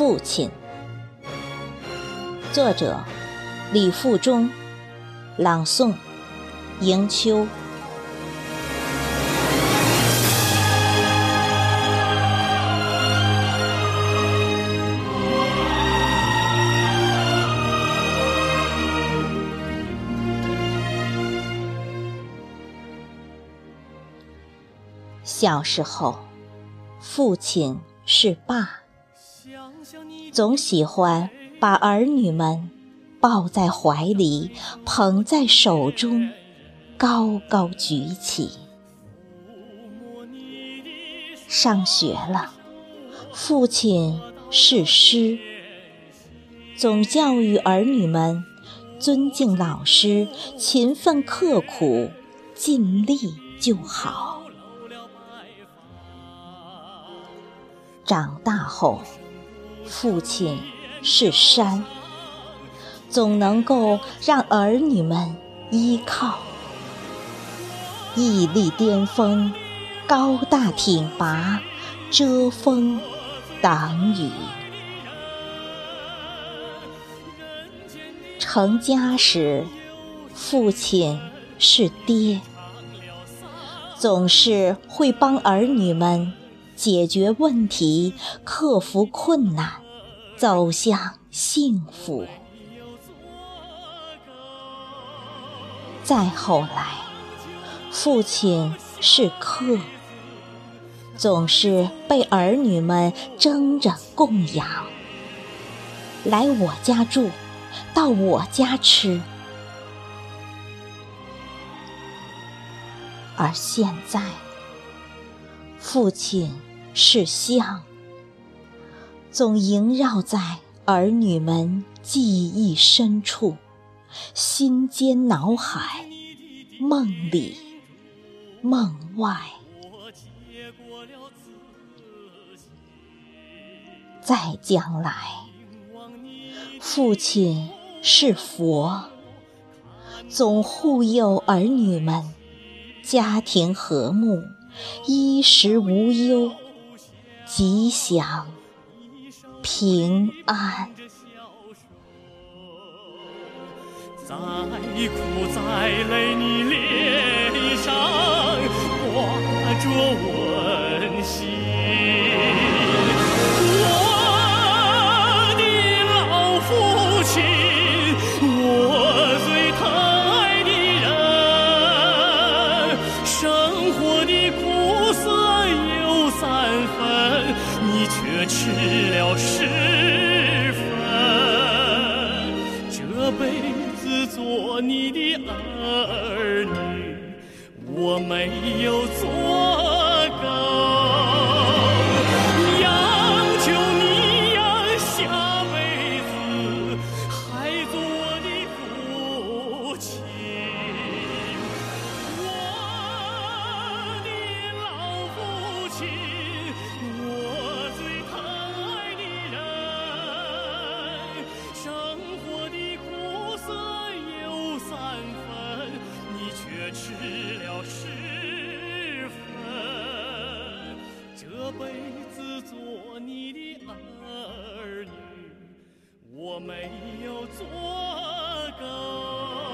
父亲，作者李富忠，朗诵迎秋。小时候，父亲是爸。总喜欢把儿女们抱在怀里，捧在手中，高高举起。上学了，父亲是师，总教育儿女们尊敬老师，勤奋刻苦，尽力就好。长大后。父亲是山，总能够让儿女们依靠。屹立巅峰，高大挺拔，遮风挡雨。成家时，父亲是爹，总是会帮儿女们。解决问题，克服困难，走向幸福。再后来，父亲是客，总是被儿女们争着供养。来我家住，到我家吃。而现在，父亲。是相，总萦绕在儿女们记忆深处、心间脑海、梦里、梦外。在将来，父亲是佛，总护佑儿女们家庭和睦、衣食无忧。吉祥平安，再苦再累，你脸上挂着温馨。我没有做。辈子做你的儿女，我没有做够。